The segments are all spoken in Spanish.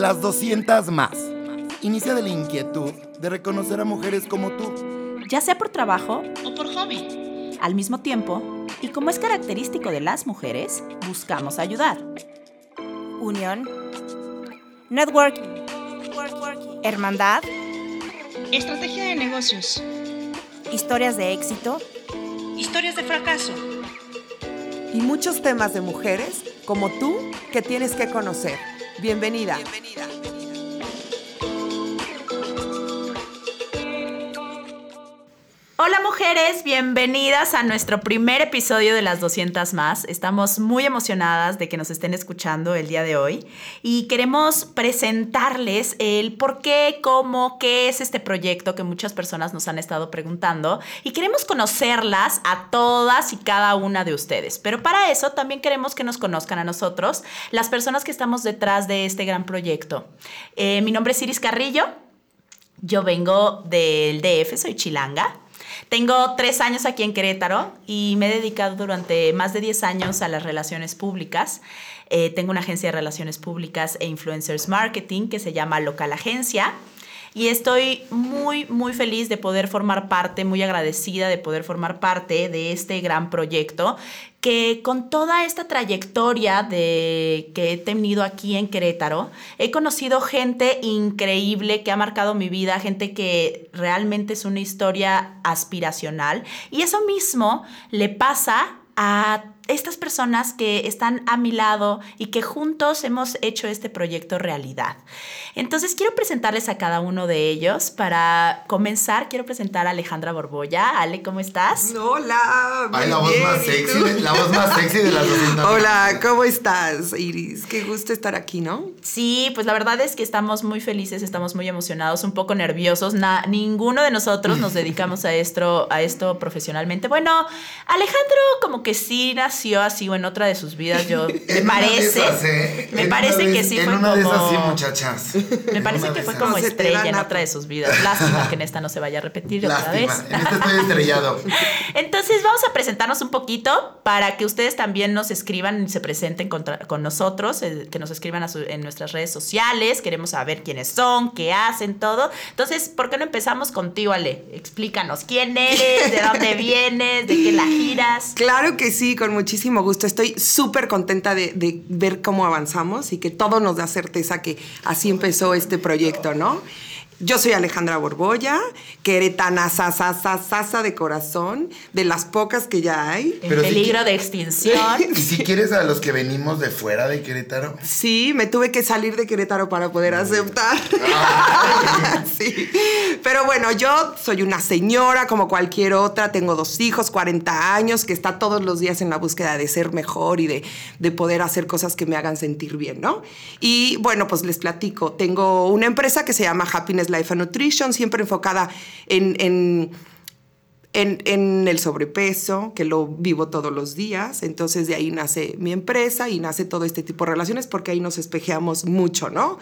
Las 200 más. Inicia de la inquietud de reconocer a mujeres como tú. Ya sea por trabajo o por hobby. Al mismo tiempo, y como es característico de las mujeres, buscamos ayudar. Unión. Networking. Hermandad. Estrategia de negocios. Historias de éxito. Historias de fracaso. Y muchos temas de mujeres como tú que tienes que conocer. Bienvenida. Bienvenida. Hola mujeres, bienvenidas a nuestro primer episodio de las 200 más. Estamos muy emocionadas de que nos estén escuchando el día de hoy y queremos presentarles el por qué, cómo, qué es este proyecto que muchas personas nos han estado preguntando y queremos conocerlas a todas y cada una de ustedes. Pero para eso también queremos que nos conozcan a nosotros, las personas que estamos detrás de este gran proyecto. Eh, mi nombre es Iris Carrillo. Yo vengo del DF, soy chilanga. Tengo tres años aquí en Querétaro y me he dedicado durante más de 10 años a las relaciones públicas. Eh, tengo una agencia de relaciones públicas e influencers marketing que se llama Local Agencia y estoy muy, muy feliz de poder formar parte, muy agradecida de poder formar parte de este gran proyecto que con toda esta trayectoria de, que he tenido aquí en Querétaro, he conocido gente increíble que ha marcado mi vida, gente que realmente es una historia aspiracional. Y eso mismo le pasa a estas personas que están a mi lado y que juntos hemos hecho este proyecto realidad. Entonces quiero presentarles a cada uno de ellos. Para comenzar, quiero presentar a Alejandra Borbolla. Ale, ¿cómo estás? Hola. Ay, la voz más sexy, la voz más sexy de las 200. Hola, ¿cómo estás, Iris? Qué gusto estar aquí, ¿no? Sí, pues la verdad es que estamos muy felices, estamos muy emocionados, un poco nerviosos. ninguno de nosotros nos dedicamos a esto, a esto profesionalmente. Bueno, Alejandro como que sí nació así o en otra de sus vidas, yo me parece. ¿eh? Me parece que sí en fue una como. de esas sí, muchachas. Me parece que fue como estrella en otra de sus vidas. Lástima que en esta no se vaya a repetir otra vez. En esta estoy estrellado. Entonces vamos a presentarnos un poquito para que ustedes también nos escriban y se presenten con nosotros, eh, que nos escriban en nuestras redes sociales. Queremos saber quiénes son, qué hacen, todo. Entonces, ¿por qué no empezamos contigo, Ale? Explícanos quién eres, de dónde vienes, de qué la giras. Claro que sí, con mucho muchísimo gusto. Estoy súper contenta de, de, ver cómo avanzamos y que todo nos da certeza que así empezó este proyecto, ¿no? Yo soy Alejandra Borbolla, queretana sasa, sasa de corazón, de las pocas que ya hay. En peligro de extinción. ¿Y si quieres a los que venimos de fuera de Querétaro? Sí, me tuve que salir de Querétaro para poder aceptar. sí. Pero bueno, yo soy una señora como cualquier otra, tengo dos hijos, 40 años, que está todos los días en la búsqueda de ser mejor y de, de poder hacer cosas que me hagan sentir bien, ¿no? Y bueno, pues les platico, tengo una empresa que se llama Happiness Life and Nutrition, siempre enfocada en, el sobrepeso, que lo vivo todos los días. Entonces de ahí nace mi empresa y nace todo este tipo de relaciones porque ahí nos espejeamos mucho, ¿no?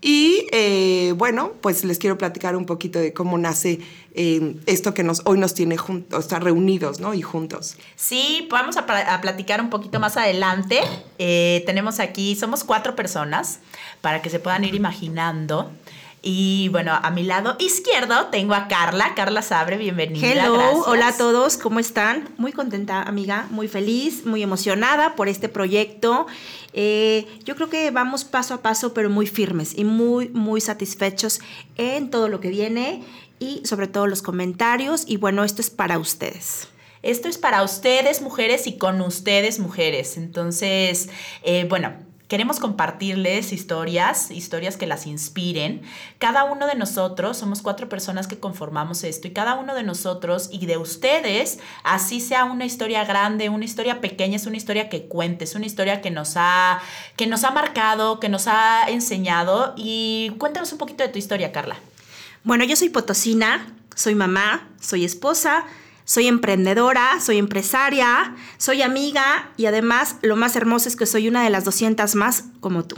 Y eh, bueno, pues les quiero platicar un poquito de cómo nace eh, esto que hoy nos tiene juntos, sea, reunidos, ¿no? Y juntos. Sí, vamos a, a platicar un poquito más adelante. Eh, tenemos aquí, somos cuatro personas, para que se puedan ir imaginando. Y bueno, a mi lado izquierdo tengo a Carla. Carla Sabre, bienvenida. Hello, hola a todos, ¿cómo están? Muy contenta, amiga, muy feliz, muy emocionada por este proyecto. Eh, yo creo que vamos paso a paso, pero muy firmes y muy, muy satisfechos en todo lo que viene y sobre todo los comentarios. Y bueno, esto es para ustedes. Esto es para ustedes, mujeres, y con ustedes, mujeres. Entonces, eh, bueno, Queremos compartirles historias, historias que las inspiren. Cada uno de nosotros, somos cuatro personas que conformamos esto, y cada uno de nosotros y de ustedes, así sea una historia grande, una historia pequeña, es una historia que cuentes, una historia que nos ha, que nos ha marcado, que nos ha enseñado. Y cuéntanos un poquito de tu historia, Carla. Bueno, yo soy potosina, soy mamá, soy esposa, soy emprendedora, soy empresaria, soy amiga y además lo más hermoso es que soy una de las 200 más como tú.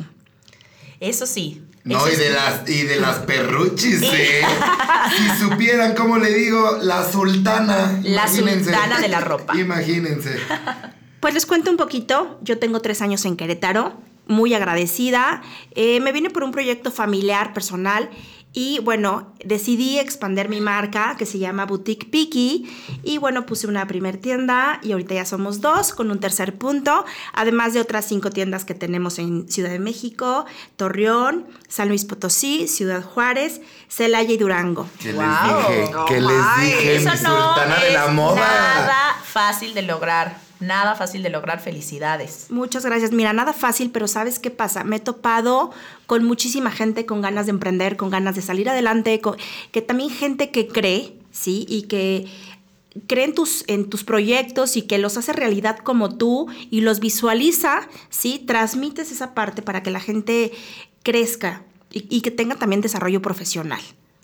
Eso sí. No, y, de las, y de las perruchis, ¿eh? si supieran cómo le digo, la sultana. La sultana de la ropa. Imagínense. Pues les cuento un poquito. Yo tengo tres años en Querétaro muy agradecida. Eh, me vine por un proyecto familiar, personal. Y bueno, decidí expandir mi marca que se llama Boutique Piki. Y bueno, puse una primer tienda y ahorita ya somos dos con un tercer punto. Además de otras cinco tiendas que tenemos en Ciudad de México, Torreón, San Luis Potosí, Ciudad Juárez, Celaya y Durango. Que Wow. les dije, No que les dije, Eso mi no sultana de la es moda. nada fácil de lograr. Nada fácil de lograr. Felicidades. Muchas gracias. Mira, nada fácil, pero ¿sabes qué pasa? Me he topado con muchísima gente con ganas de emprender, con ganas de salir adelante, con- que también gente que cree, ¿sí? Y que cree en tus, en tus proyectos y que los hace realidad como tú y los visualiza, ¿sí? Transmites esa parte para que la gente crezca y, y que tenga también desarrollo profesional.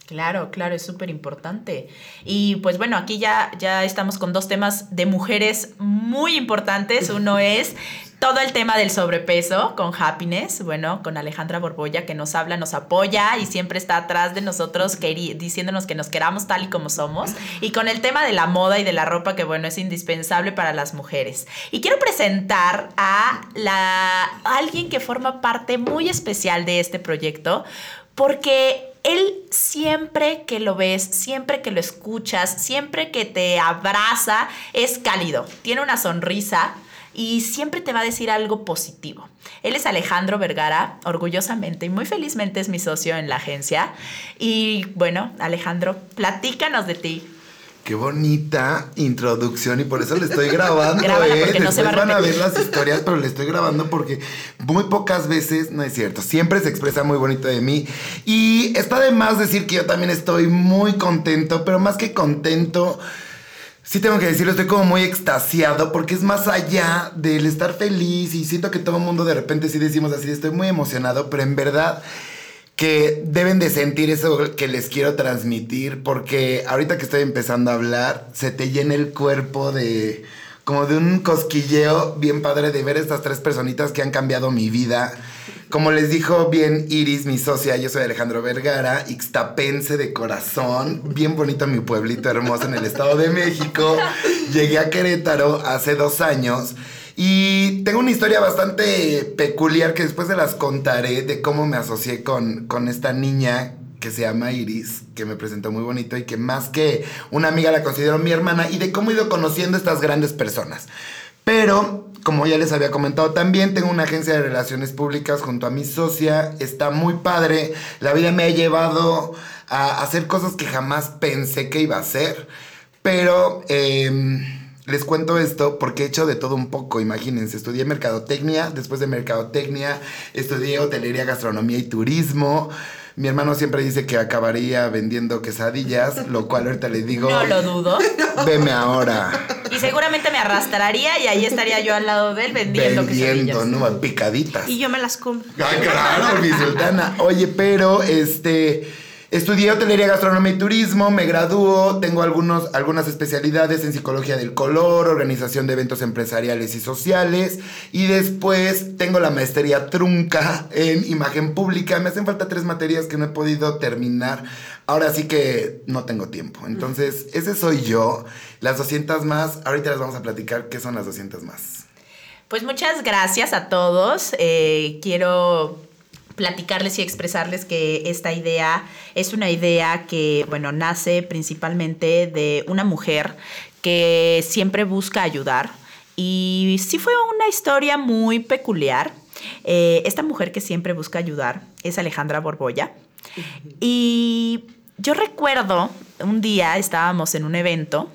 Claro, claro, es súper importante. Y pues bueno, aquí ya, ya estamos con dos temas de mujeres muy importantes. Uno es todo el tema del sobrepeso con Happiness, bueno, con Alejandra Borbolla que nos habla, nos apoya y siempre está atrás de nosotros diciéndonos que nos queramos tal y como somos. Y con el tema de la moda y de la ropa que bueno, es indispensable para las mujeres. Y quiero presentar a, la, a alguien que forma parte muy especial de este proyecto porque él siempre que lo ves, siempre que lo escuchas, siempre que te abraza, es cálido, tiene una sonrisa y siempre te va a decir algo positivo. Él es Alejandro Vergara, orgullosamente y muy felizmente es mi socio en la agencia. Y bueno, Alejandro, platícanos de ti. Qué bonita introducción y por eso le estoy grabando. Grábala ¿eh? no se Después va a van a ver las historias, pero le estoy grabando porque muy pocas veces, no es cierto, siempre se expresa muy bonito de mí. Y está de más decir que yo también estoy muy contento, pero más que contento, sí tengo que decirlo, estoy como muy extasiado porque es más allá del estar feliz y siento que todo el mundo de repente sí decimos así, estoy muy emocionado, pero en verdad que deben de sentir eso que les quiero transmitir porque ahorita que estoy empezando a hablar se te llena el cuerpo de como de un cosquilleo bien padre de ver estas tres personitas que han cambiado mi vida. Como les dijo bien Iris, mi socia, yo soy Alejandro Vergara, ixtapense de corazón, bien bonito mi pueblito hermoso en el Estado de México. Llegué a Querétaro hace dos años y tengo una historia bastante peculiar que después se las contaré de cómo me asocié con, con esta niña que se llama Iris, que me presentó muy bonito y que más que una amiga la considero mi hermana y de cómo he ido conociendo estas grandes personas. Pero, como ya les había comentado también, tengo una agencia de relaciones públicas junto a mi socia, está muy padre, la vida me ha llevado a hacer cosas que jamás pensé que iba a hacer, pero... em, les cuento esto porque he hecho de todo un poco, imagínense. Estudié mercadotecnia, después de mercadotecnia estudié hotelería, gastronomía y turismo. Mi hermano siempre dice que acabaría vendiendo quesadillas, lo cual ahorita le digo, No lo dudo. veme ahora. Y seguramente me arrastraría y ahí estaría yo al lado de él vendiendo, Vendiendo, quesadillas. ¿no? Picaditas. Y yo me las compro. Ah, claro, mi sultana. Oye, pero este. Estudié hotelería, gastronomía y turismo, me graduó, tengo algunos, algunas especialidades en psicología del color, organización de eventos empresariales y sociales, y después tengo la maestría trunca en imagen pública. Me hacen falta tres materias que no he podido terminar. Ahora sí que no tengo tiempo. Entonces, ese soy yo. Las 200 más, ahorita les vamos a platicar qué son las 200 más. Pues muchas gracias a todos. Eh, quiero platicarles y expresarles que esta idea es una idea que, bueno, nace principalmente de una mujer que siempre busca ayudar. Y sí fue una historia muy peculiar. Eh, esta mujer que siempre busca ayudar es Alejandra Borbolla. Y yo recuerdo, un día estábamos en un evento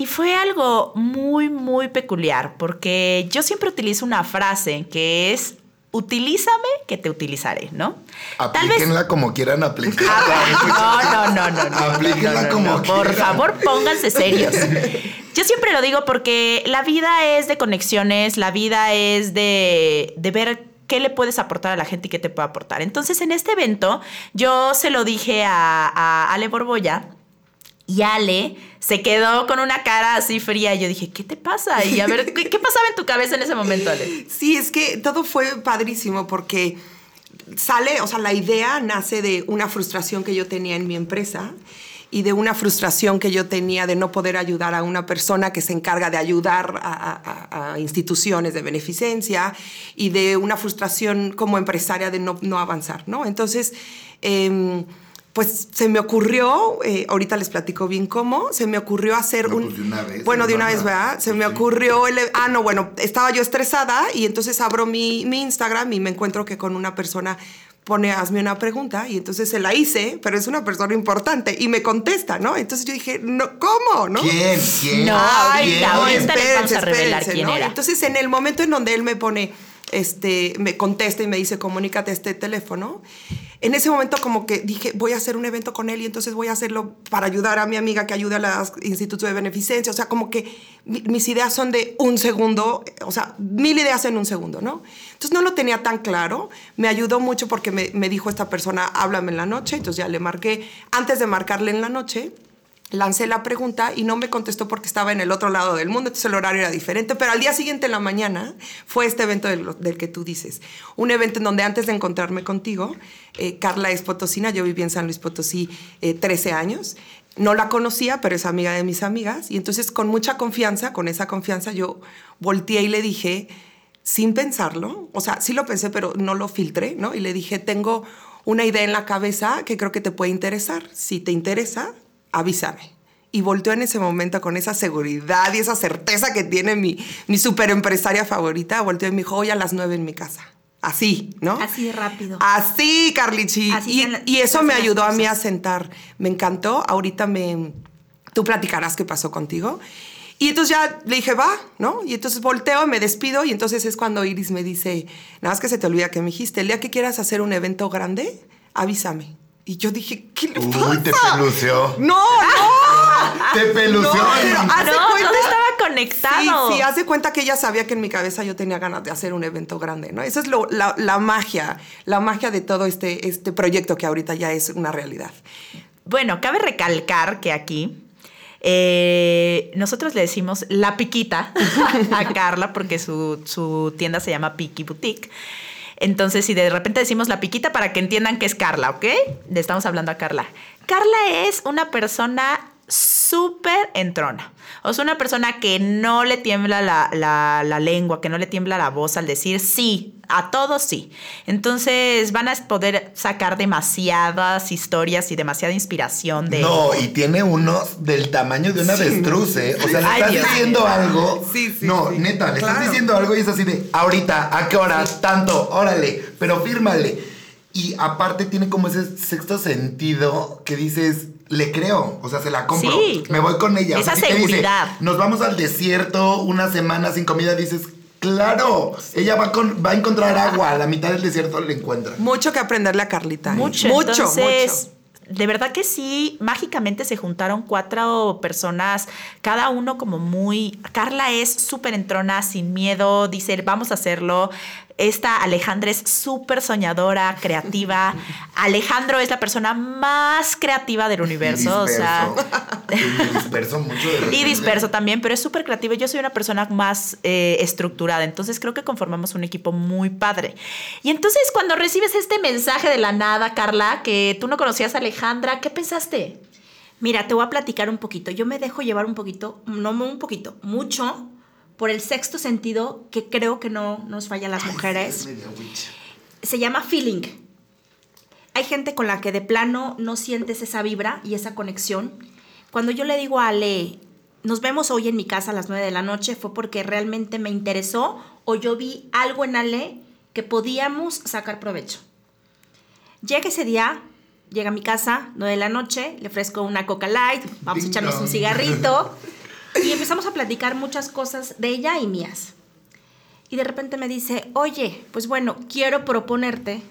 y fue algo muy, muy peculiar, porque yo siempre utilizo una frase que es, utilízame que te utilizaré, ¿no? Aplíquenla como quieran aplicarla. Ah, no, no, no, no, no. Aplíquenla no, no, como no. Por quieran. favor, pónganse serios. Yo siempre lo digo porque la vida es de conexiones, la vida es de, de ver qué le puedes aportar a la gente y qué te puede aportar. Entonces, en este evento, yo se lo dije a, a Ale Borbolla. Y Ale se quedó con una cara así fría. Yo dije, ¿qué te pasa? Y a ver, ¿qué, pasaba en tu cabeza en ese momento, Ale? Sí, es que todo fue padrísimo porque sale, o sea, la idea nace de una frustración que yo tenía en mi empresa y de una frustración que yo tenía de no poder ayudar a una persona que se encarga de ayudar a instituciones de beneficencia y de una frustración como empresaria de no, no avanzar, ¿no? Entonces, em, pues se me ocurrió, eh, ahorita les platico bien cómo, se me ocurrió hacer No, un... pues, de una vez, bueno, de una vez, ¿verdad? Se me ocurrió el... Ah, no, bueno, estaba yo estresada y entonces abro mi, mi Instagram y me encuentro que con una persona pone, hazme una pregunta y entonces se la hice, pero es una persona importante y me contesta, ¿no? Entonces yo dije, no, ¿cómo? ¿no? ¿Quién? ¿Quién? No, ¿Quién? ahorita, ahorita les vamos a espérense, revelar espérense, quién ¿no? era. Entonces, en el momento en donde él me pone, este, me contesta y me dice, comunícate este teléfono, en ese momento como que dije, voy a hacer un evento con él y entonces voy a hacerlo para ayudar a mi amiga que ayuda a los institutos de beneficencia. O sea, como que mi- mis ideas son de un segundo, o sea, mil ideas en un segundo, ¿no? Entonces no lo tenía tan claro. Me ayudó mucho porque me, me dijo esta persona, háblame en la noche. Entonces ya le marqué, antes de marcarle en la noche, lancé la pregunta y no me contestó porque estaba en el otro lado del mundo, entonces el horario era diferente, pero al día siguiente en la mañana fue este evento del, del que tú dices, un evento en donde antes de encontrarme contigo, eh, Carla es potosina, yo viví en San Luis Potosí eh, 13 años, no la conocía, pero es amiga de mis amigas, y entonces con mucha confianza, con esa confianza yo volteé y le dije, sin pensarlo, o sea, sí lo pensé, pero no lo filtré, ¿no? Y le dije, tengo una idea en la cabeza que creo que te puede interesar. Si te interesa, avísame. Y volteó en ese momento con esa seguridad y esa certeza que tiene mi, mi super empresaria favorita. Volteó y me dijo, hoy a las nueve en mi casa. Así, ¿no? Así de rápido. Así, Carlichi. Así y, la- y eso me ayudó a mí a sentar. Me encantó. Ahorita me... Tú platicarás qué pasó contigo. Y entonces ya le dije, va, ¿no? Y entonces volteo, me despido y entonces es cuando Iris me dice, nada más que se te olvida que me dijiste, el día que quieras hacer un evento grande, avísame. Y yo dije, ¿qué le Uy, pasa? te pelució. No, no. Te pelució. No, pero de No, cuenta- todo estaba conectado. Sí, sí, haz de cuenta que ella sabía que en mi cabeza yo tenía ganas de hacer un evento grande, ¿no? Esa es lo- la, la magia, la magia de todo este, este proyecto que ahorita ya es una realidad. Bueno, cabe recalcar que aquí eh, nosotros le decimos la piquita a Carla porque su, su tienda se llama Piki Boutique. Entonces, si de repente decimos la piquita para que entiendan que es Carla, ¿ok? Le estamos hablando a Carla. Carla es una persona súper entrona. O sea, una persona que no le tiembla la, la- la lengua, que no le tiembla la voz al decir sí, a todos sí. Entonces van a poder sacar demasiadas historias y demasiada inspiración de... No, y tiene unos del tamaño de una Sí, avestruz, ¿eh? O sea, le Ay, estás Dios diciendo algo. Sí, sí, No, sí. neta, le estás Claro. diciendo algo y es así de, ahorita, ¿a qué hora? Tanto, órale, pero fírmale. Y aparte tiene como ese sexto sentido que dices, le creo, o sea, se la compro. Sí. Me voy con ella. O Esa sea, si te dice, seguridad. Nos vamos al desierto una semana sin comida, dices, claro, ella va, con, va a encontrar agua, a la mitad del desierto le encuentra. Mucho que aprenderle a Carlita. ¿eh? Mucho, mucho, entonces, mucho. De verdad que sí, mágicamente se juntaron cuatro personas, cada uno como muy... Carla es súper entrona, sin miedo, dice, vamos a hacerlo. Esta Alejandra es súper soñadora, creativa. Alejandro es la persona más creativa del universo, o sea... Y disperso mucho de Y disperso también, pero es súper creativo. Yo soy una persona más eh, estructurada, entonces creo que conformamos un equipo muy padre. Y entonces cuando recibes este mensaje de la nada, Carla, que tú no conocías a Alejandra, ¿qué pensaste? Mira, te voy a platicar un poquito. Yo me dejo llevar un poquito, no un poquito, mucho por el sexto sentido que creo que no nos falla a las Es mujeres. Se llama feeling. Hay gente con la que de plano no sientes esa vibra y esa conexión. Cuando yo le digo a Ale, nos vemos hoy en mi casa a las 9 de la noche, fue porque realmente me interesó o yo vi algo en Ale que podíamos sacar provecho. Llega ese día, llega a mi casa, 9 de la noche, le ofrezco una Coca Light, vamos a echarnos un cigarrito y empezamos a platicar muchas cosas de ella y mías. Y de repente me dice, oye, pues bueno, quiero proponerte.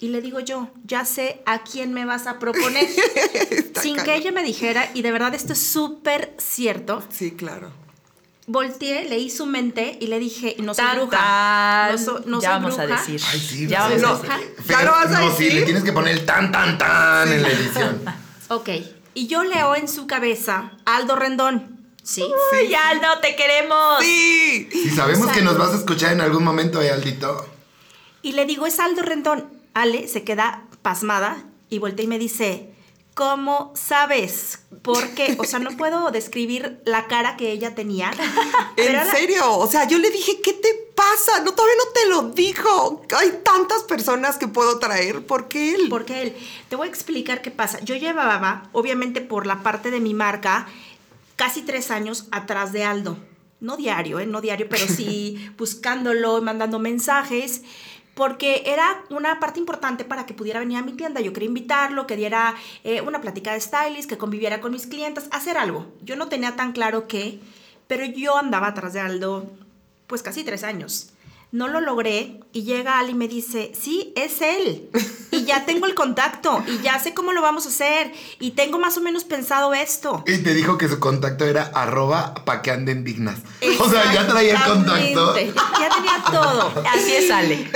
Y le digo yo, ya sé a quién me vas a proponer. Sin que ella me dijera, y de verdad esto es súper cierto, Sí, claro. volteé, leí su mente y le dije, no soy Tan, bruja. tan. No, so- no ya soy vamos bruja. a decir. Ay, sí, ya vamos no. a decir. Fer, ¿Ya lo vas a no, sí, decir? le tienes que poner el tan, tan, tan en la edición. Ok. Y yo leo en su cabeza, Aldo Rendón. Sí. Uy, Aldo, te queremos. Sí. Si sabemos que nos vas a escuchar en algún momento, eh, Aldito. Y le digo, es Aldo Rendón. Ale se queda pasmada y voltea y me dice, ¿Cómo sabes? Porque, o sea, no puedo describir la cara que ella tenía. ¿En era- serio? O sea, yo le dije, ¿qué te pasa? No, todavía no te lo dijo. Hay tantas personas que puedo traer. ¿Por qué él? Porque él, te voy a explicar qué pasa. Yo llevaba, obviamente por la parte de mi marca, casi tres años atrás de Aldo. No diario, ¿eh? no diario, pero sí buscándolo, mandando mensajes, porque era una parte importante para que pudiera venir a mi tienda. Yo quería invitarlo, que diera eh, una plática de stylist, que conviviera con mis clientes, hacer algo. Yo no tenía tan claro qué, pero yo andaba atrás de Aldo pues casi tres años. No lo logré y llega Ali y me dice, sí, es él. Y ya tengo el contacto y ya sé cómo lo vamos a hacer y tengo más o menos pensado esto. Y te dijo que su contacto era arroba pa' que anden dignas. O sea, ya traía el contacto. Ya tenía todo. Así es, Ale.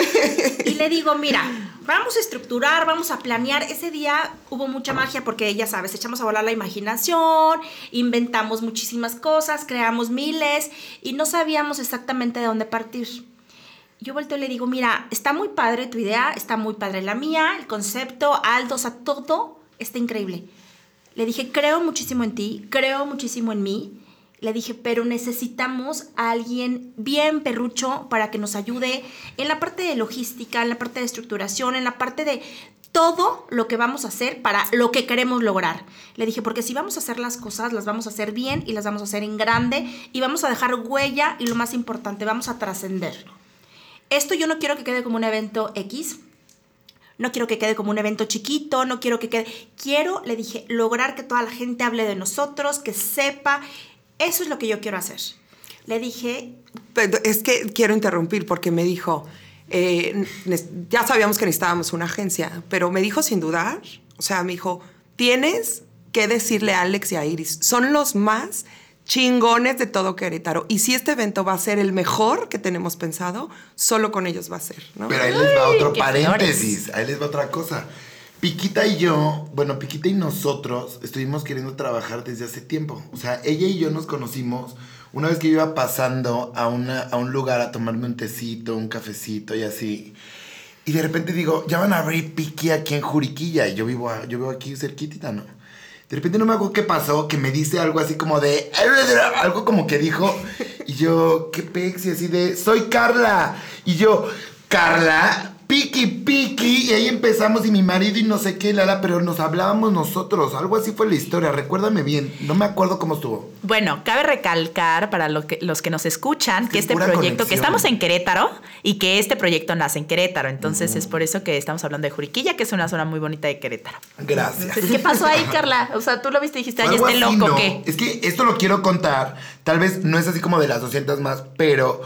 Y le digo, mira, vamos a estructurar, vamos a planear. Ese día hubo mucha magia porque, ya sabes, echamos a volar la imaginación, inventamos muchísimas cosas, creamos miles y no sabíamos exactamente de dónde partir. Yo volteo y le digo, mira, está muy padre tu idea, está muy padre la mía, el concepto, Aldo, o sea, todo está increíble. Le dije, creo muchísimo en ti, creo muchísimo en mí. Le dije, pero necesitamos a alguien bien perrucho para que nos ayude en la parte de logística, en la parte de estructuración, en la parte de todo lo que vamos a hacer para lo que queremos lograr. Le dije, porque si vamos a hacer las cosas, las vamos a hacer bien y las vamos a hacer en grande y vamos a dejar huella y lo más importante, vamos a trascender. Esto yo no quiero que quede como un evento X, no quiero que quede como un evento chiquito, no quiero que quede... Quiero, le dije, lograr que toda la gente hable de nosotros, que sepa. Eso es lo que yo quiero hacer. Le dije, Pero es que quiero interrumpir porque me dijo, eh, ya sabíamos que necesitábamos una agencia, pero me dijo sin dudar, o sea, me dijo, tienes que decirle a Alex y a Iris, son los más chingones de todo Querétaro. Y si este evento va a ser el mejor que tenemos pensado, solo con ellos va a ser, ¿no? Pero ahí les va otro paréntesis, ahí les va otra cosa. Piquita y yo, bueno, Piquita y nosotros estuvimos queriendo trabajar desde hace tiempo. O sea, ella y yo nos conocimos una vez que yo iba pasando a, una, a un lugar a tomarme un tecito, un cafecito y así. Y de repente digo, ya van a abrir Piqui aquí en Juriquilla. Y yo vivo, a- yo vivo aquí cerquitita, ¿no? De repente no me acuerdo qué pasó, que me dice algo así como de... Algo como que dijo. Y yo, qué pexi, así de... Soy Carla. Y yo, Carla, piqui, piqui. Y ahí empezamos y mi marido y no sé qué, Lala, pero nos hablábamos nosotros. Algo así fue la historia, recuérdame bien. No me acuerdo cómo estuvo. Bueno, cabe recalcar para lo que- los que nos escuchan que Es este proyecto, que estamos en Querétaro y que este proyecto nace en Querétaro. Entonces es por eso que estamos hablando de Juriquilla, que es una zona muy bonita de Querétaro. Gracias. Entonces, ¿Qué pasó ahí, Carla? O sea, tú lo viste y dijiste, ay, este loco, ¿no? ¿qué? Es que esto lo quiero contar. Tal vez no es así como de las 200 más, pero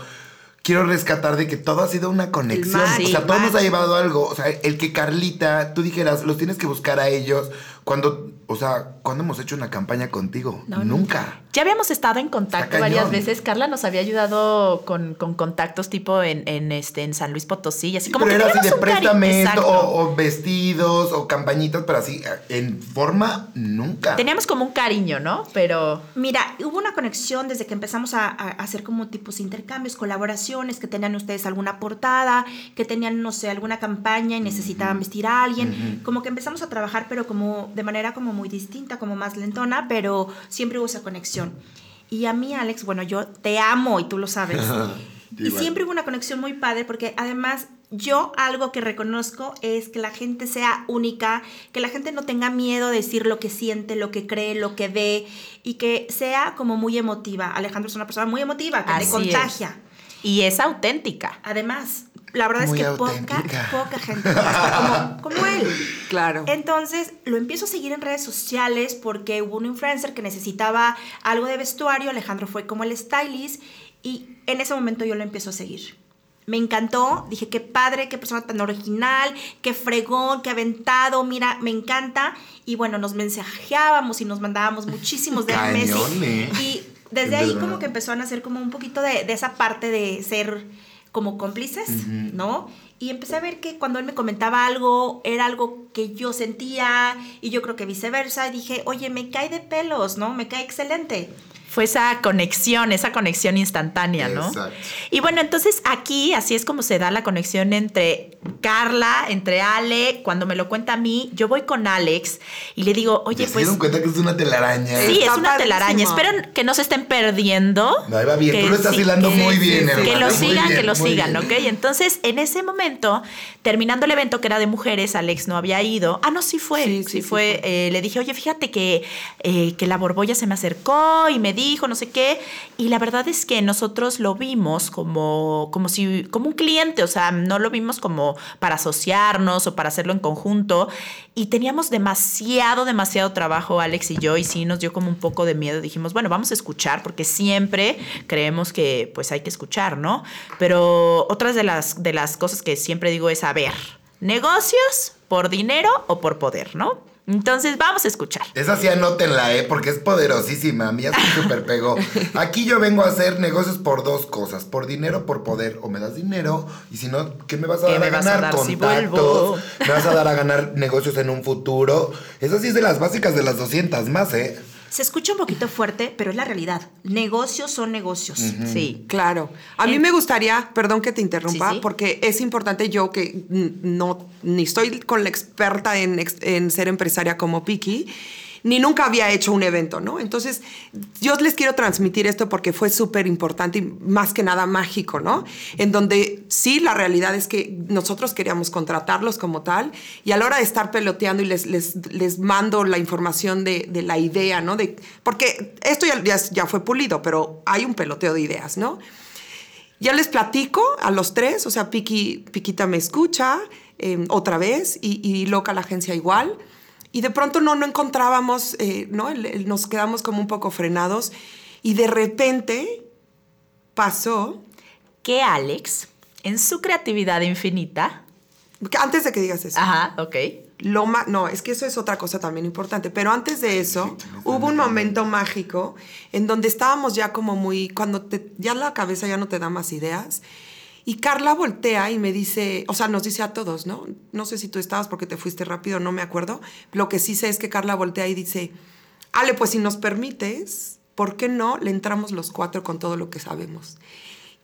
quiero rescatar de que todo ha sido una conexión. o sea, todo nos ha llevado a algo. O sea, el que Carlita, tú dijeras, los tienes que buscar a ellos. Cuando, o sea, ¿cuándo hemos hecho una campaña contigo? No, Nunca. Ya habíamos estado en contacto varias veces. Carla nos había ayudado con, con contactos tipo en, en, este, en San Luis Potosí. Así Sí, como pero que era así de préstame o, o vestidos, o campañitas, pero así, en forma, nunca. Teníamos como un cariño, ¿no? Pero Mira, hubo una conexión desde que empezamos a, a hacer como tipos de intercambios, colaboraciones, que tenían ustedes alguna portada, que tenían, no sé, alguna campaña y necesitaban vestir a alguien. Como que empezamos a trabajar, pero como de manera como muy distinta, como más lentona, pero siempre hubo esa conexión. Y a mí, Alex, bueno, yo te amo y tú lo sabes. y siempre hubo una conexión muy padre porque además yo algo que reconozco es que la gente sea única, que la gente no tenga miedo de decir lo que siente, lo que cree, lo que ve y que sea como muy emotiva. Alejandro es una persona muy emotiva, que Así te contagia. y es auténtica. Además, la verdad Muy es que poca, auténtica. poca gente como, como él. Claro. Entonces lo empiezo a seguir en redes sociales porque hubo un influencer que necesitaba algo de vestuario, Alejandro fue como el stylist y en ese momento yo lo empiezo a seguir. Me encantó, dije qué padre, qué persona tan original, qué fregón, qué aventado, mira, me encanta. Y bueno, nos mensajeábamos y nos mandábamos muchísimos. Cañón, ¿eh? Y desde ahí como que empezó a nacer como un poquito de, de esa parte de ser como cómplices, ¿no? Y empecé a ver que cuando él me comentaba algo, era algo que yo sentía y yo creo que viceversa. Y dije, oye, me cae de pelos, ¿no? Me cae excelente. Fue esa conexión, esa conexión instantánea, ¿no? Exacto. Y bueno, entonces aquí así es como se da la conexión entre Carla, entre Ale. Cuando me lo cuenta a mí, yo voy con Alex y le digo, oye, ¿Ya se pues. dieron cuenta que es una telaraña? Sí, Está es una telaraña. Espero que no se estén perdiendo. No, ahí va bien. Que Tú lo estás sí, hilando que- muy bien, sí, hermano. Que lo sigan, bien, que lo sigan, bien. ¿ok? Entonces, en ese momento, terminando el evento que era de mujeres, Alex no había ido. Ah, no, sí fue. Sí, Sí, sí, sí fue. Eh, le dije, oye, fíjate que, eh, que la borbolla se me acercó y me dijo no sé qué. Y la verdad es que nosotros lo vimos como, como si, como un cliente, o sea, no lo vimos como para asociarnos o para hacerlo en conjunto. Y teníamos demasiado, demasiado trabajo, Alex y yo, y sí nos dio como un poco de miedo. Dijimos, bueno, vamos a escuchar, porque siempre creemos que pues hay que escuchar, ¿no? Pero otras de las, de las cosas que siempre digo es, a ver, negocios por dinero o por poder, ¿no? Entonces vamos a escuchar. Esa sí anótenla, ¿eh? Porque es poderosísima. A mí ya se súper pegó. Aquí yo vengo a hacer negocios por dos cosas. Por dinero, por poder. O me das dinero. Y si no, ¿qué me vas a ¿Qué dar me a vas a ganar? dar si Contactos. vuelvo? Me vas a dar a ganar negocios en un futuro. Esa sí es de las básicas de las 200 más, ¿eh? Se escucha un poquito fuerte, pero es la realidad. Negocios son negocios. Sí. Claro. A mí Eh, me gustaría, perdón que te interrumpa, Sí, sí. porque es importante yo que no, ni estoy con la experta en, ex- en ser empresaria como Piki, ni nunca había hecho un evento, ¿no? Entonces, yo les quiero transmitir esto porque fue súper importante y más que nada mágico, ¿no? En donde sí, la realidad es que nosotros queríamos contratarlos como tal y a la hora de estar peloteando y les, les, les mando la información de, de la idea, ¿no? De, porque esto ya, ya, ya fue pulido, pero hay un peloteo de ideas, ¿no? Ya les platico a los tres, o sea, Piqui, Piquita me escucha eh, otra vez y, y Loca la agencia igual. Y de pronto no, no encontrábamos, eh, ¿no? El- el- nos quedamos como un poco frenados y de repente pasó, Que Alex, en su creatividad infinita. antes de que digas eso, Ajá, ok. lo no, es que eso es otra cosa también importante, pero antes de eso hubo un momento mágico en donde estábamos ya como muy, cuando te- ya la cabeza ya no te da más ideas. Y Carla voltea y me dice, o sea, nos dice a todos, ¿no? No sé si tú estabas porque te fuiste rápido, no me acuerdo. Lo que sí sé es que Carla voltea y dice, Ale, pues si nos permites, ¿por qué no le entramos los cuatro con todo lo que sabemos?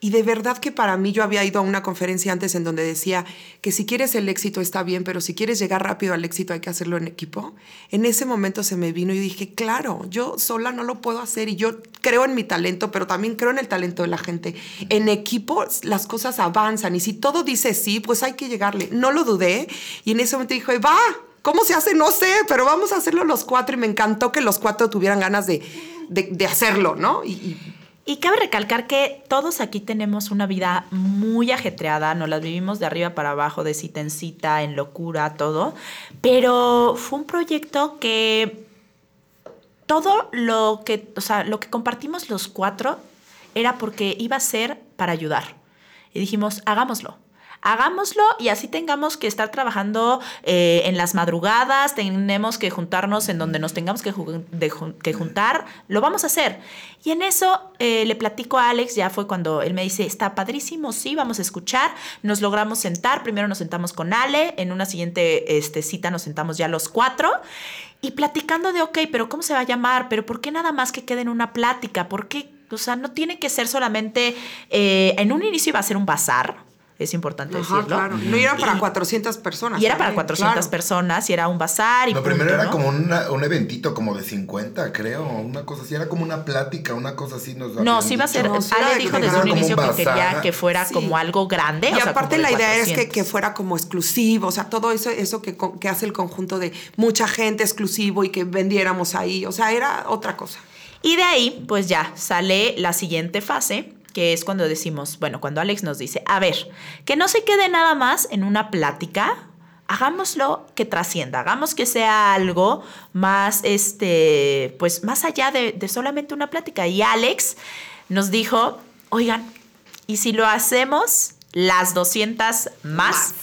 Y de verdad que para mí yo había ido a una conferencia antes en donde decía que si quieres el éxito está bien, pero si quieres llegar rápido al éxito hay que hacerlo en equipo. En ese momento se me vino y dije, claro, yo sola no lo puedo hacer y yo creo en mi talento, pero también creo en el talento de la gente. En equipo las cosas avanzan y si todo dice sí, pues hay que llegarle. No lo dudé y en ese momento dije, va, ¿cómo se hace? No sé, pero vamos a hacerlo los cuatro y me encantó que los cuatro tuvieran ganas de, de, hacerlo, ¿no? Y Y cabe recalcar que todos aquí tenemos una vida muy ajetreada, nos las vivimos de arriba para abajo, de cita en cita, en locura, todo. Pero fue un proyecto que todo lo que, o sea, lo que compartimos los cuatro era porque iba a ser para ayudar. Y dijimos, hagámoslo. Hagámoslo y así tengamos que estar trabajando eh, en las madrugadas, tenemos que juntarnos en donde nos tengamos que, ju- juntar, lo vamos a hacer. Y en eso eh, le platico a Alex, ya fue cuando él me dice, está padrísimo, sí, vamos a escuchar. Nos logramos sentar, primero nos sentamos con Ale, en una siguiente este, cita nos sentamos ya los cuatro. Y platicando de, ok, pero ¿cómo se va a llamar? ¿Pero por qué nada más que quede en una plática? ¿Por qué? O sea, no tiene que ser solamente, eh, en un inicio iba a ser un bazar, es importante Ajá, decirlo. claro. No era para Y- 400 personas. Y era para también, 400 claro. personas, y era un bazar. Y No, primero punto, era ¿no? como una- un eventito como de 50, creo. Una cosa así. Era como una plática, una cosa así. Nos No, sí iba a ser. No, sí era Ale dijo desde era un inicio un que quería que fuera Sí. como algo grande. Y o sea, aparte la de idea es que, 400. que fuera como exclusivo, o sea, todo eso, eso que, que hace el conjunto de mucha gente exclusivo y que vendiéramos ahí, o sea, era otra cosa. Y de ahí, pues ya sale la siguiente fase, que es cuando decimos, bueno, cuando Alex nos dice, a ver, que no se quede nada más en una plática, hagámoslo que trascienda, hagamos que sea algo más, este, pues más allá de, de solamente una plática. Y Alex nos dijo, oigan, ¿y si lo hacemos las 200 más?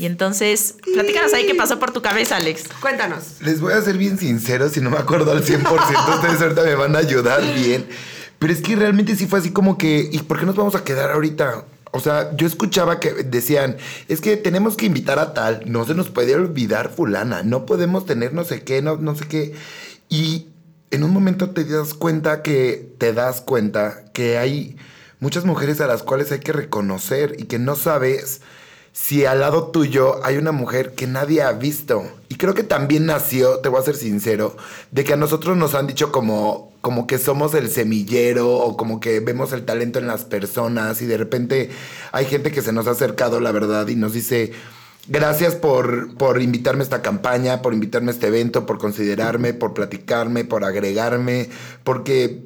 Y entonces, platícanos ahí qué pasó por tu cabeza, Alex. Cuéntanos. Les voy a ser bien sincero, si no me acuerdo al 100%, ustedes ahorita me van a ayudar bien. Pero es que realmente sí fue así como que, ¿y por qué nos vamos a quedar ahorita? O sea, yo escuchaba que decían, es que tenemos que invitar a tal, no se nos puede olvidar fulana, no podemos tener no sé qué, no, no sé qué. Y en un momento te das cuenta que te das cuenta que hay muchas mujeres a las cuales hay que reconocer y que no sabes si al lado tuyo hay una mujer que nadie ha visto. Y creo que también nació, te voy a ser sincero, de que a nosotros nos han dicho como, como que somos el semillero o como que vemos el talento en las personas y de repente hay gente que se nos ha acercado, la verdad, y nos dice... Gracias por, por invitarme a esta campaña, por invitarme a este evento, por considerarme, por platicarme, por agregarme, porque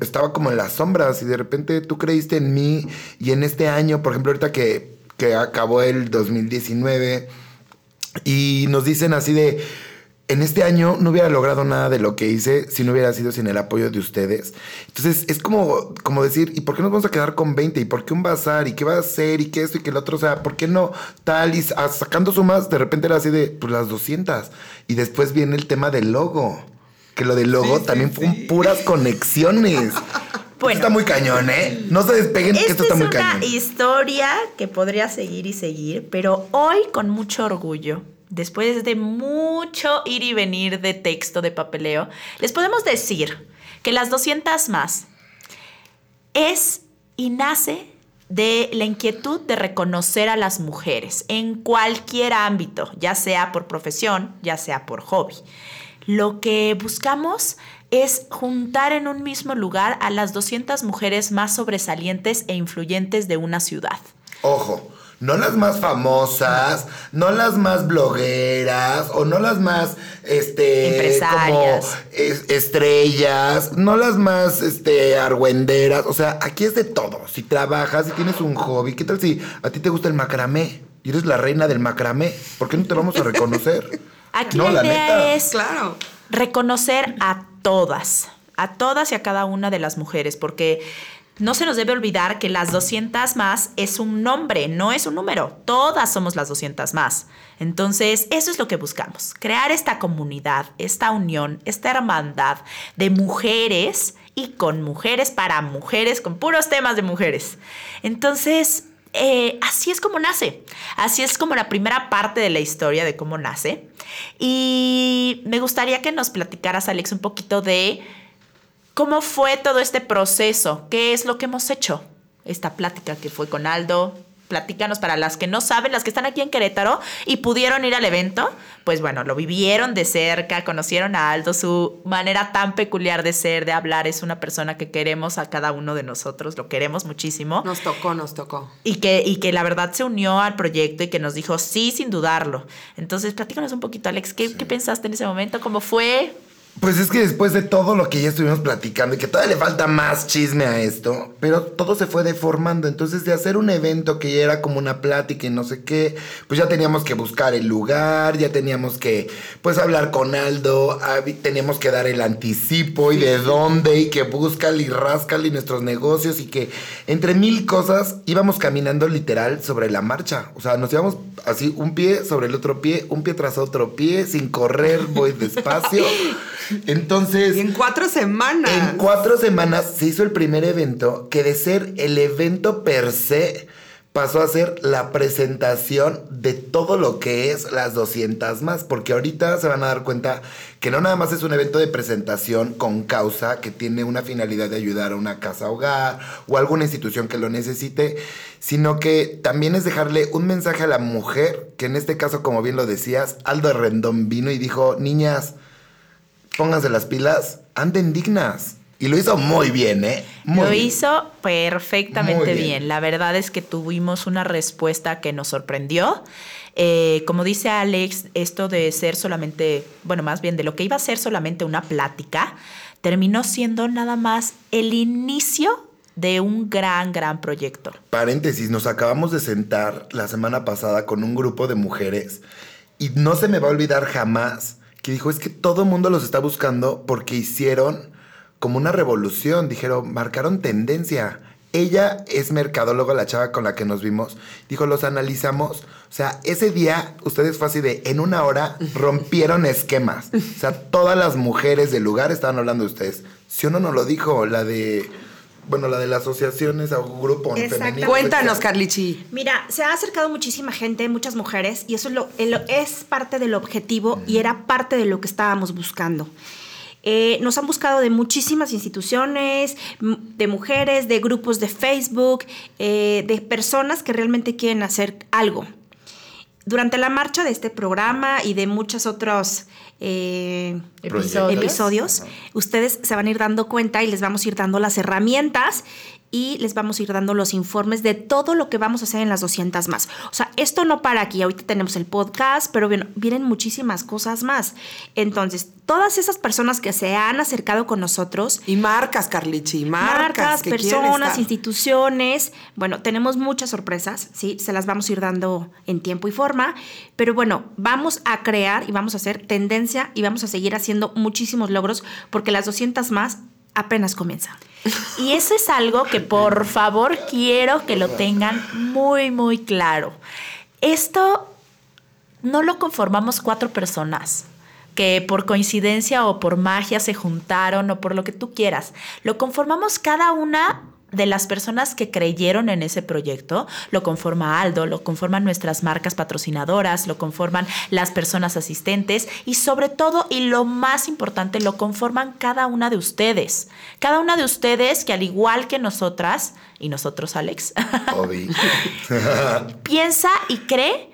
estaba como en las sombras y de repente tú creíste en mí y en este año, por ejemplo, ahorita que, que acabó el 2019 y nos dicen así de, en este año no hubiera logrado nada de lo que hice si no hubiera sido sin el apoyo de ustedes. Entonces es como, como decir, ¿y por qué nos vamos a quedar con 20? ¿Y por qué un bazar? ¿Y qué va a hacer? ¿Y qué esto? ¿Y qué el otro? O sea, ¿por qué no tal? Y sacando sumas, de repente era así de, pues las 200. Y después viene el tema del logo. Que lo del logo también fue un puras conexiones. Bueno. está muy cañón, ¿eh? No se despeguen, que Esta esto está es muy una cañón. historia que podría seguir y seguir, pero hoy con mucho orgullo, después de mucho ir y venir de texto, de papeleo, les podemos decir que las 200 más es y nace de la inquietud de reconocer a las mujeres en cualquier ámbito, ya sea por profesión, ya sea por hobby. Lo que buscamos es juntar en un mismo lugar a las 200 mujeres más sobresalientes e influyentes de una ciudad. Ojo, no las más famosas, no las más blogueras o no las más este Empresarias. como es- estrellas, no las más este argüenderas, o sea, aquí es de todo. Si trabajas, si tienes un hobby, ¿qué tal si a ti te gusta el macramé? Y eres la reina del macramé, ¿por qué no te vamos a reconocer? Aquí No, la, la idea neta. es Claro. reconocer a todas, a todas y a cada una de las mujeres, porque no se nos debe olvidar que las 200 más es un nombre, no es un número. Todas somos las 200 más. Entonces, eso es lo que buscamos, crear esta comunidad, esta unión, esta hermandad de mujeres y con mujeres para mujeres, con puros temas de mujeres. Entonces, eh, así es como nace. Así es como la primera parte de la historia de cómo nace. Y me gustaría que nos platicaras, Alex, un poquito de cómo fue todo este proceso, qué es lo que hemos hecho. Esta plática que fue con Aldo. Platícanos para las que no saben, las que están aquí en Querétaro y pudieron ir al evento, pues bueno, lo vivieron de cerca, conocieron a Aldo, su manera tan peculiar de ser, de hablar, es una persona que queremos a cada uno de nosotros, lo queremos muchísimo. Nos tocó, nos tocó. Y que, y que la verdad se unió al proyecto y que nos dijo sí sin dudarlo. Entonces, platícanos un poquito, Alex, ¿qué, qué pensaste en ese momento? ¿Cómo fue? Pues es que después de todo lo que ya estuvimos platicando y que todavía le falta más chisme a esto, pero todo se fue deformando. Entonces, de hacer un evento que ya era como una plática y no sé qué, pues ya teníamos que buscar el lugar, ya teníamos que, pues, hablar con Aldo, teníamos que dar el anticipo y de dónde y que búscale y ráscale y nuestros negocios y que entre mil cosas íbamos caminando literal sobre la marcha. O sea, nos íbamos así un pie sobre el otro pie, un pie tras otro pie, sin correr, voy despacio. Entonces, Y en cuatro semanas. en cuatro semanas se hizo el primer evento que de ser el evento per se pasó a ser la presentación de todo lo que es las 200 más, porque ahorita se van a dar cuenta que no nada más es un evento de presentación con causa que tiene una finalidad de ayudar a una casa hogar o alguna institución que lo necesite, sino que también es dejarle un mensaje a la mujer, que en este caso, como bien lo decías, Aldo Rendón vino y dijo, niñas, pónganse las pilas, anden dignas. Y lo hizo muy bien, ¿eh? Muy Lo bien. hizo perfectamente bien. La verdad es que tuvimos una respuesta que nos sorprendió. Eh, como dice Alex, esto de ser solamente, bueno, más bien de lo que iba a ser solamente una plática, terminó siendo nada más el inicio de un gran, gran proyecto. Paréntesis, nos acabamos de sentar la semana pasada con un grupo de mujeres y no se me va a olvidar jamás que dijo, es que todo el mundo los está buscando porque hicieron como una revolución, dijeron, marcaron tendencia. Ella es mercadóloga, la chava con la que nos vimos. Dijo, los analizamos. O sea, ese día, ustedes fue así de, en una hora, rompieron esquemas. O sea, todas las mujeres del lugar estaban hablando de ustedes. Si uno no lo dijo, la de, bueno, la de las asociaciones o grupo Exactamente. femenino. Cuéntanos, Carlichi. Mira, se ha acercado muchísima gente, muchas mujeres, y eso es, lo, el- es parte del objetivo y era parte de lo que estábamos buscando. Eh, nos han buscado de muchísimas instituciones, de mujeres, de grupos de Facebook, eh, de personas que realmente quieren hacer algo. Durante la marcha de este programa y de muchos otros eh, Episodios. episodios, ustedes se van a ir dando cuenta y les vamos a ir dando las herramientas y les vamos a ir dando los informes de todo lo que vamos a hacer en las 200 más. O sea, esto no para aquí, ahorita tenemos el podcast, pero bueno, vienen muchísimas cosas más. Entonces, todas esas personas que se han acercado con nosotros, Y marcas, Carlichi, marcas. marcas, que personas, instituciones. Bueno, tenemos muchas sorpresas, ¿sí? Se las vamos a ir dando en tiempo y forma. Pero bueno, vamos a crear y vamos a hacer tendencia y vamos a seguir haciendo muchísimos logros porque las 200 más apenas comienzan. Y eso es algo que por favor quiero que lo tengan muy, muy claro. Esto no lo conformamos cuatro personas que por coincidencia o por magia se juntaron o por lo que tú quieras. Lo conformamos cada una de las personas que creyeron en ese proyecto, lo conforma Aldo, lo conforman nuestras marcas patrocinadoras, lo conforman las personas asistentes y sobre todo, y lo más importante, lo conforman cada una de ustedes. Cada una de ustedes que al igual que nosotras, y nosotros Alex, piensa y cree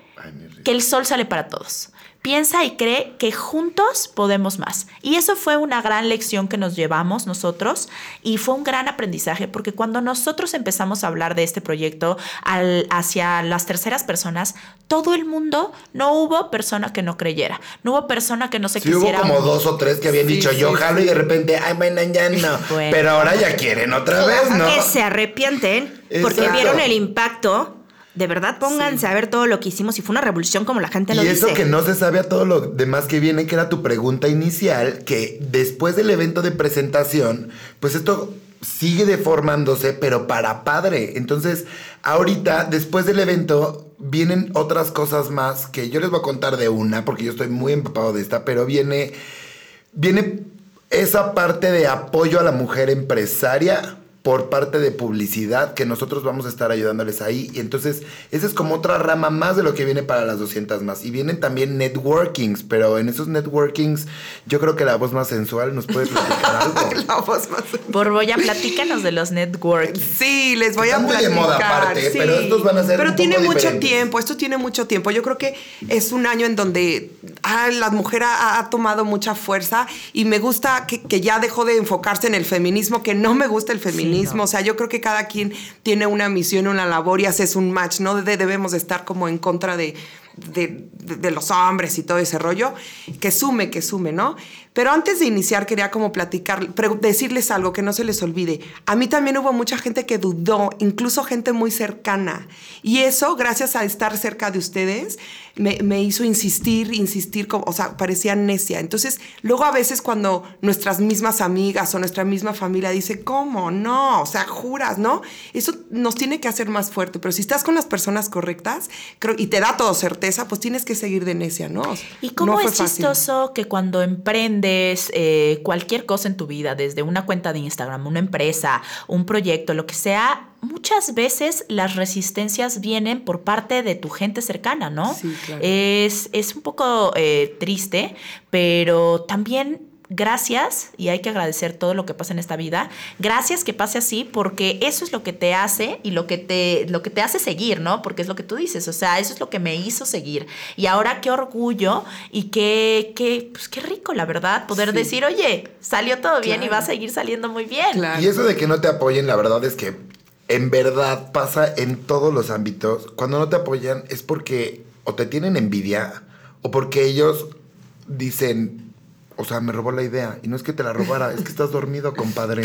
que el sol sale para todos. Piensa y cree que juntos podemos más. Y eso fue una gran lección que nos llevamos nosotros y fue un gran aprendizaje porque cuando nosotros empezamos a hablar de este proyecto al- hacia las terceras personas, todo el mundo, no hubo persona que no creyera, no hubo persona que no se Sí hubo quisiera. como dos o tres que habían Sí, dicho sí, yo sí. jalo y de repente, ay, bueno, ya no. Bueno. Pero ahora ya quieren otra vez, ¿no? Que se arrepienten porque vieron el impacto. De verdad, pónganse a ver todo lo que hicimos y fue una revolución como la gente lo Y eso dice. que no se sabe a todo lo demás que viene, que era tu pregunta inicial, que después del evento de presentación, pues esto sigue deformándose, pero para padre. Entonces, ahorita, después del evento, vienen otras cosas más que yo les voy a contar de una, porque yo estoy muy empapado de esta, pero viene, viene esa parte de apoyo a la mujer empresaria por parte de publicidad que nosotros vamos a estar ayudándoles ahí y entonces esa es como otra rama más de lo que viene para las 200 más y vienen también networkings pero en esos networkings yo creo que la voz más sensual nos puede platicar algo La voz más. Borboya, platícanos de los networks. Sí, les voy a muy de platicar. moda aparte, sí. pero estos van a ser Pero un tiene poco mucho diferentes. tiempo, esto tiene mucho tiempo. Yo creo que es un año en donde ah, la mujer ha, ha tomado mucha fuerza y me gusta que, que ya dejó de enfocarse en el feminismo, que no me gusta el feminismo. No. O sea, yo creo que cada quien tiene una misión, una labor y haces un match, ¿no? De- debemos de estar como en contra de, de, de- de los hombres y todo ese rollo. Que sume, que sume, ¿no? Pero antes de iniciar quería como platicar, decirles algo que no se les olvide. A mí también hubo mucha gente que dudó, incluso gente muy cercana. Y eso, gracias a estar cerca de ustedes, me, me hizo insistir, insistir, como, o sea, parecía necia. Entonces, luego a veces cuando nuestras mismas amigas o nuestra misma familia dice, ¿cómo? No, o sea, juras, ¿no? Eso nos tiene que hacer más fuerte. Pero si estás con las personas correctas creo, y te da todo certeza, pues tienes que seguir de necia, ¿no? O sea, ¿Y cómo no es chistoso que cuando emprendes eh, cualquier cosa en tu vida, desde una cuenta de Instagram, una empresa, un proyecto, lo que sea, muchas veces las resistencias vienen por parte de tu gente cercana, ¿no? Sí, claro. Es, es un poco eh, triste, pero también gracias, y hay que agradecer todo lo que pasa en esta vida, gracias que pase así, porque eso es lo que te hace y lo que te, lo que te hace seguir, ¿no? Porque es lo que tú dices, o sea, eso es lo que me hizo seguir. Y ahora qué orgullo y qué, qué, pues qué rico, la verdad, poder Sí. decir, oye, salió todo bien y va a seguir saliendo muy bien. Claro. Y eso de que no te apoyen, la verdad es que en verdad pasa en todos los ámbitos. Cuando no te apoyan es porque o te tienen envidia o porque ellos dicen, o sea, me robó la idea. Y no es que te la robara, es que estás dormido, compadre.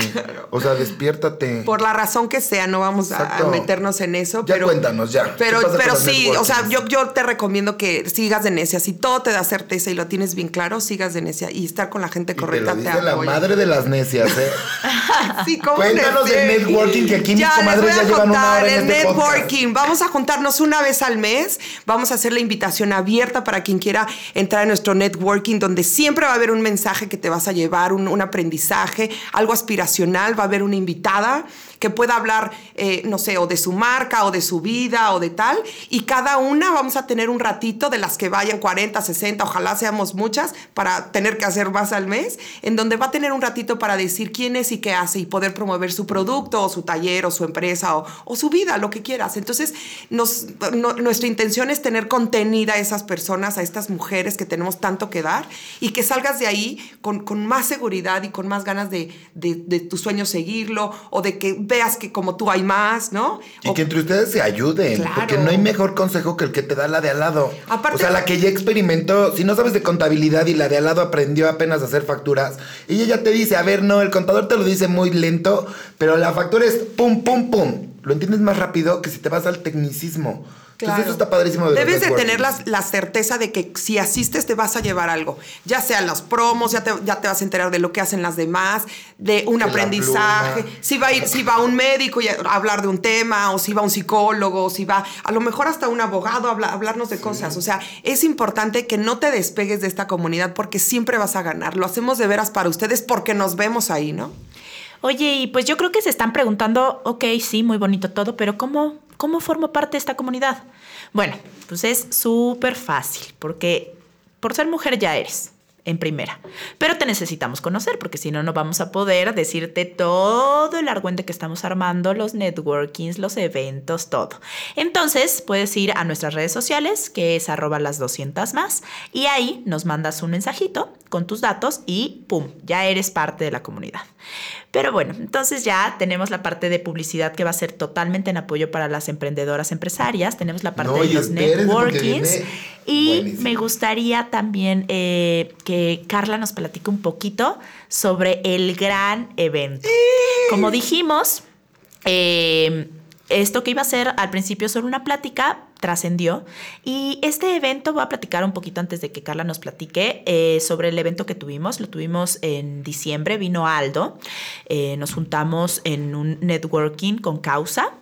O sea, despiértate. Por la razón que sea, no vamos a- meternos en eso. Ya pero, cuéntanos, ya. Pero, ¿Qué pasa pero sí, o sea, yo, yo te recomiendo que sigas de necia. Si todo te da certeza y lo tienes bien claro, sigas de necia. Y estar con la gente Y te correcta lo te, dice la apoya. madre de las necias, ¿eh? Sí, ¿cómo Cuéntanos del networking, que aquí mis ya, les comadres voy a ya llevan una contar hora en el este podcast. networking. Vamos a juntarnos una vez al mes. Vamos a hacer la invitación abierta para quien quiera entrar en nuestro networking, donde siempre va a haber un mensaje que te vas a llevar, un, un aprendizaje, algo aspiracional. Va a haber una invitada que pueda hablar, eh, no sé, o de su marca, o de su vida, o de tal. Y cada una vamos a tener un ratito de las que vayan 40, 60, ojalá seamos muchas, para tener que hacer más al mes, en donde va a tener un ratito para decir quién es y qué hace y poder promover su producto, o su taller, o su empresa, o, o su vida, lo que quieras. Entonces, nos, no- nuestra intención es tener contenida a esas personas, a estas mujeres que tenemos tanto que dar, y que salgas de ahí con, con más seguridad y con más ganas de, de, de tu sueño seguirlo, o de que veas que como tú hay más, ¿no? Y O- que entre ustedes se ayuden, Claro. porque no hay mejor consejo que el que te da la de al lado. Aparte- o sea, la que ya experimentó, si no sabes de contabilidad y la de al lado aprendió apenas a hacer facturas, ella ya te dice, a ver, no, el contador te lo dice muy lento, pero la factura es pum, pum, pum. Lo entiendes más rápido que si te vas al tecnicismo. Entonces eso está padrísimo de Debes de tener la, la certeza de que si asistes te vas a llevar algo. Ya sean los promos, ya te, ya te vas a enterar de lo que hacen las demás, de un aprendizaje. Si va a ir, si va un médico y a hablar de un tema, o si va un psicólogo, o si va a lo mejor hasta un abogado a habla- hablarnos de cosas. O sea, es importante que no te despegues de esta comunidad porque siempre vas a ganar. Lo hacemos de veras para ustedes porque nos vemos ahí, ¿no? Oye, y pues yo creo que se están preguntando, ok, sí, muy bonito todo, pero ¿cómo, cómo formo parte de esta comunidad? Bueno, pues es súper fácil, porque por ser mujer ya eres, en primera. Pero te necesitamos conocer, porque si no, no vamos a poder decirte todo el argüente que estamos armando, los networkings, los eventos, todo. Entonces, puedes ir a nuestras redes sociales, que es arroba las 200 más, y ahí nos mandas un mensajito con tus datos y ¡pum! Ya eres parte de la comunidad. Pero bueno, entonces ya tenemos la parte de publicidad que va a ser totalmente en apoyo para las emprendedoras empresarias. Tenemos la parte No, de los networkings. Y buenísimo. me gustaría también eh, que Carla nos platique un poquito sobre el gran evento. Como dijimos, eh, esto que iba a ser al principio solo una plática trascendió y este evento voy a platicar un poquito antes de que Carla nos platique eh, sobre el evento que tuvimos. Lo tuvimos en diciembre, vino Aldo, eh, nos juntamos en un networking con causa.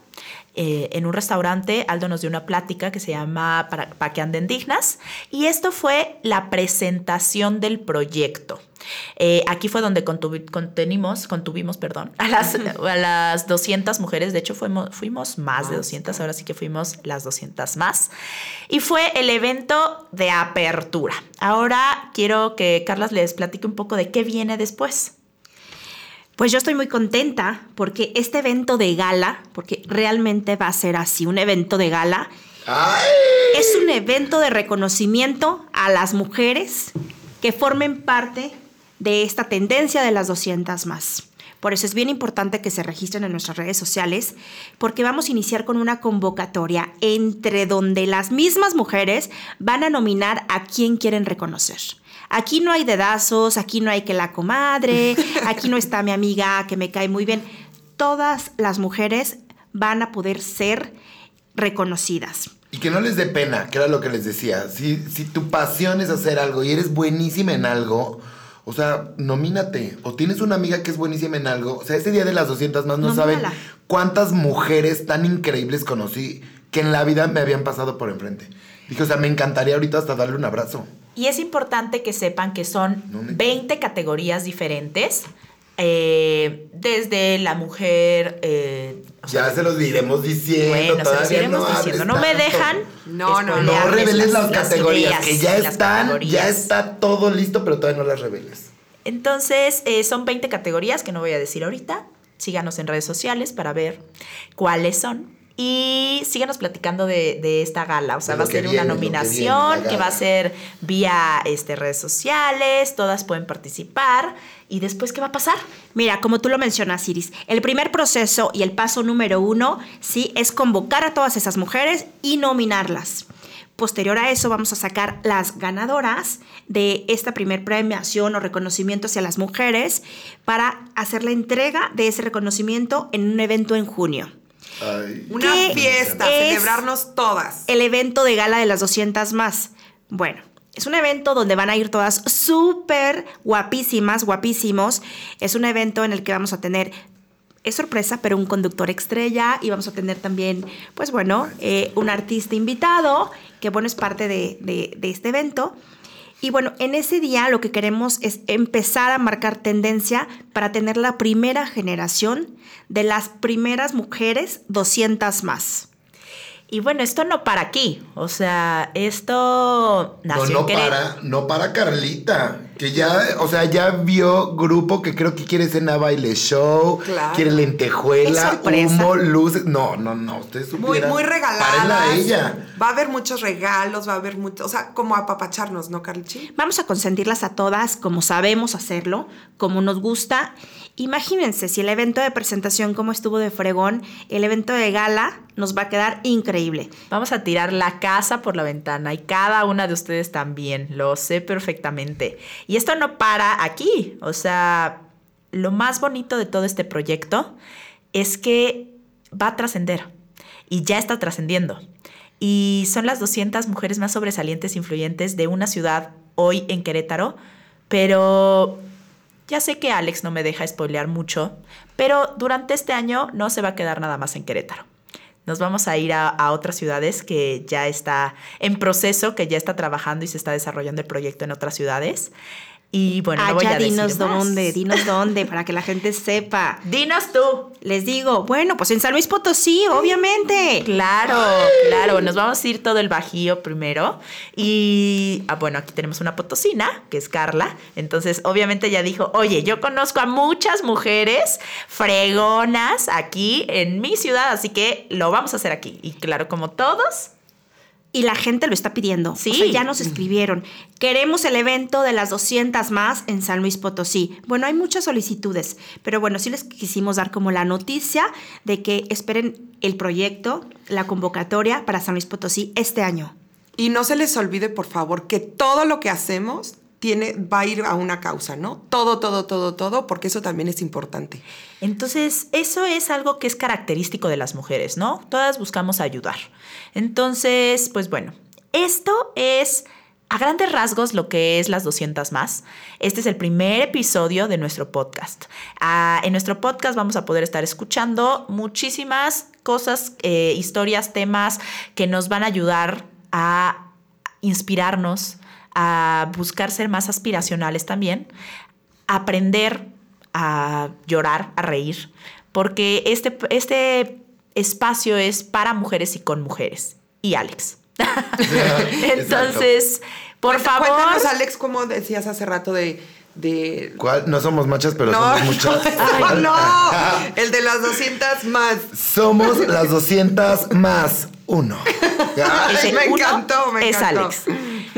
eh, en un restaurante, Aldo nos dio una plática que se llama Para, para que anden dignas y esto fue la presentación del proyecto. Eh, aquí fue donde contuvi- contenimos, contuvimos, perdón, a las, a las 200 mujeres. De hecho, fuimos, fuimos más de 200, ahora sí que fuimos las 200 más. Y fue el evento de apertura. Ahora quiero que Carlas les platique un poco de qué viene después. Pues yo estoy muy contenta porque este evento de gala, porque realmente va a ser así, un evento de gala, ¡Ay! es un evento de reconocimiento a las mujeres que formen parte de esta tendencia de las 200 más. Por eso es bien importante que se registren en nuestras redes sociales, porque vamos a iniciar con una convocatoria entre donde las mismas mujeres van a nominar a quien quieren reconocer. Aquí no hay dedazos, aquí no hay que la comadre, aquí no está mi amiga que me cae muy bien. Todas las mujeres van a poder ser reconocidas. Y que no les dé pena, que era lo que les decía. Si, si tu pasión es hacer algo y eres buenísima en algo, o sea, nomínate. O tienes una amiga que es buenísima en algo. O sea, ese día de las 200 más no saben cuántas mujeres tan increíbles conocí que en la vida me habían pasado por enfrente. Dije, o sea, me encantaría ahorita hasta darle un abrazo. Y es importante que sepan que son No me- 20 categorías diferentes. Eh, desde la mujer. eh, o sea, Ya se los iremos diciendo. bueno, se los iremos no diciendo. No me dejan. No, no, no. No reveles las, categorías, ideas que ya están, ya está todo listo, pero todavía no las reveles. Entonces, eh, son 20 categorías que no voy a decir ahorita. Síganos en redes sociales para ver cuáles son. Y síganos platicando de, de esta gala. O sea, De va a ser viene, una que nominación que va a ser vía este, redes sociales. Todas pueden participar. ¿Y después qué va a pasar? Mira, como tú lo mencionas, Iris, el primer proceso y el paso número uno, sí, es convocar a todas esas mujeres y nominarlas. Posterior a eso vamos a sacar las ganadoras de esta primer premiación o reconocimiento hacia las mujeres para hacer la entrega de ese reconocimiento en un evento en junio. Ay. Una ¿Qué fiesta, es celebrarnos todas. El evento de gala de las 200 más. Bueno, es un evento donde van a ir todas súper guapísimas, guapísimos. Es un evento en el que vamos a tener, es sorpresa, pero un conductor estrella y vamos a tener también, pues bueno, eh, un artista invitado, que bueno, es parte de, de- de este evento. Y bueno, en ese día lo que queremos es empezar a marcar tendencia para tener la primera generación de las primeras mujeres 200 más. Y bueno, esto no para aquí. O sea, esto nació no, no en para, no para Carlita, que ya, o sea, ya vio grupo que creo que quiere cena baile show, Claro. quiere lentejuela, humo, luces. No, no, no, ustedes Muy, muy Párenla regaladas. a ella. Va a haber muchos regalos, va a haber mucho, o sea, como apapacharnos, ¿no, Carlichi? Vamos a consentirlas a todas como sabemos hacerlo, como nos gusta. Imagínense si el evento de presentación como estuvo de fregón, el evento de gala nos va a quedar increíble. Vamos a tirar la casa por la ventana y cada una de ustedes también, lo sé perfectamente. Y esto no para aquí, o sea, lo más bonito de todo este proyecto es que va a trascender y ya está trascendiendo. Y son las 200 mujeres más sobresalientes e influyentes de una ciudad hoy en Querétaro, pero ya sé que Alex no me deja spoilear mucho, pero durante este año no se va a quedar nada más en Querétaro. Nos vamos a ir a, a otras ciudades que ya está en proceso, que ya está trabajando y se está desarrollando el proyecto en otras ciudades. Y bueno, no Ah, voy a decir dinos más. dónde, dinos dónde, para que la gente sepa. Dinos tú. Les digo, bueno, pues en San Luis Potosí, obviamente. Claro, claro. Nos vamos a ir todo el Bajío primero. Y ah, bueno, aquí tenemos una potosina, que es Carla. Entonces, obviamente ya dijo, oye, yo conozco a muchas mujeres fregonas aquí en mi ciudad, así que lo vamos a hacer aquí. Y claro, como todos, Y la gente lo está pidiendo. Sí. O sea, ya nos escribieron. Queremos el evento de las 200 más en San Luis Potosí. Bueno, hay muchas solicitudes, pero bueno, sí les quisimos dar como la noticia de que esperen el proyecto, la convocatoria para San Luis Potosí este año. Y no se les olvide, por favor, que todo lo que hacemos tiene, va a ir a una causa, ¿no? Todo, todo, todo, todo, porque eso también es importante. Entonces, eso es algo que es característico de las mujeres, ¿no? Todas buscamos ayudar. Entonces, pues bueno, esto es a grandes rasgos lo que es las 200 más. Este es el primer episodio de nuestro podcast. Ah, en nuestro podcast vamos a poder estar escuchando muchísimas cosas, eh, historias, temas que nos van a ayudar a inspirarnos, a buscar ser más aspiracionales también, aprender a llorar, a reír, porque este, este espacio es para mujeres y con mujeres. Y Alex. Entonces, por Cuenta- favor. Cuéntanos, Alex, como decías hace rato de... de... ¿Cuál? No somos machas, pero No, somos muchas. no, no, el de las 200 más. Somos las 200 más uno. Ay, Ese me uno encantó, me es encantó. Alex.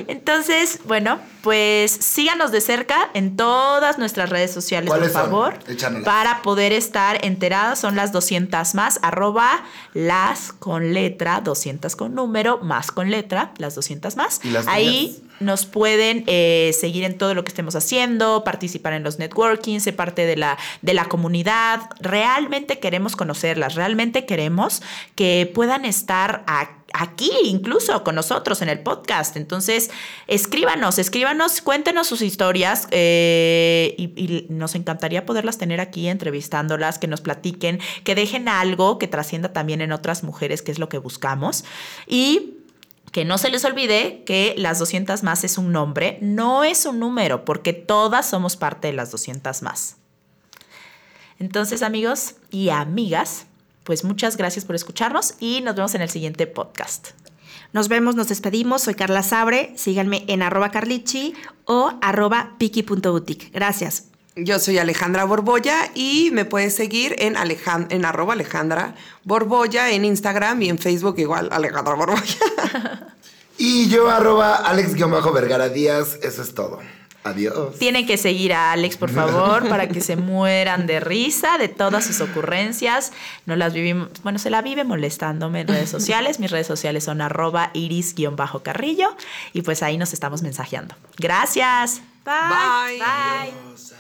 Entonces, bueno, pues síganos de cerca en todas nuestras redes sociales, por favor, para poder estar enteradas. Son las 200 más, arroba las con letra, 200 con número, más con letra, las 200 más. ¿Y las Ahí nos pueden eh, seguir en todo lo que estemos haciendo, participar en los networking, ser parte de la, de la comunidad. Realmente queremos conocerlas, realmente queremos que puedan estar aquí, incluso con nosotros en el podcast. Entonces, escríbanos, escríbanos, cuéntenos sus historias eh, y, y nos encantaría poderlas tener aquí entrevistándolas, que nos platiquen, que dejen algo que trascienda también en otras mujeres, que es lo que buscamos. Y que no se les olvide que las 200 más es un nombre, no es un número, porque todas somos parte de las 200 más. Entonces, amigos y amigas, pues muchas gracias por escucharnos y nos vemos en el siguiente podcast. Nos vemos, nos despedimos. Soy Carla Sabre. Síganme en arroba carlichi o arroba piki.boutique. Gracias. Yo soy Alejandra Borbolla y me puedes seguir en, Alejan- en arroba Alejandra Borbolla en Instagram y en Facebook igual Alejandra Borbolla. Y yo, arroba Alex-Vergara Díaz. Eso es todo. Adiós. Tienen que seguir a Alex, por favor, para que se mueran de risa de todas sus ocurrencias. No las vivimos, bueno, se la vive molestándome en redes sociales. Mis redes sociales son arroba iris-carrillo y pues ahí nos estamos mensajeando. Gracias. Bye. Bye. Adiós.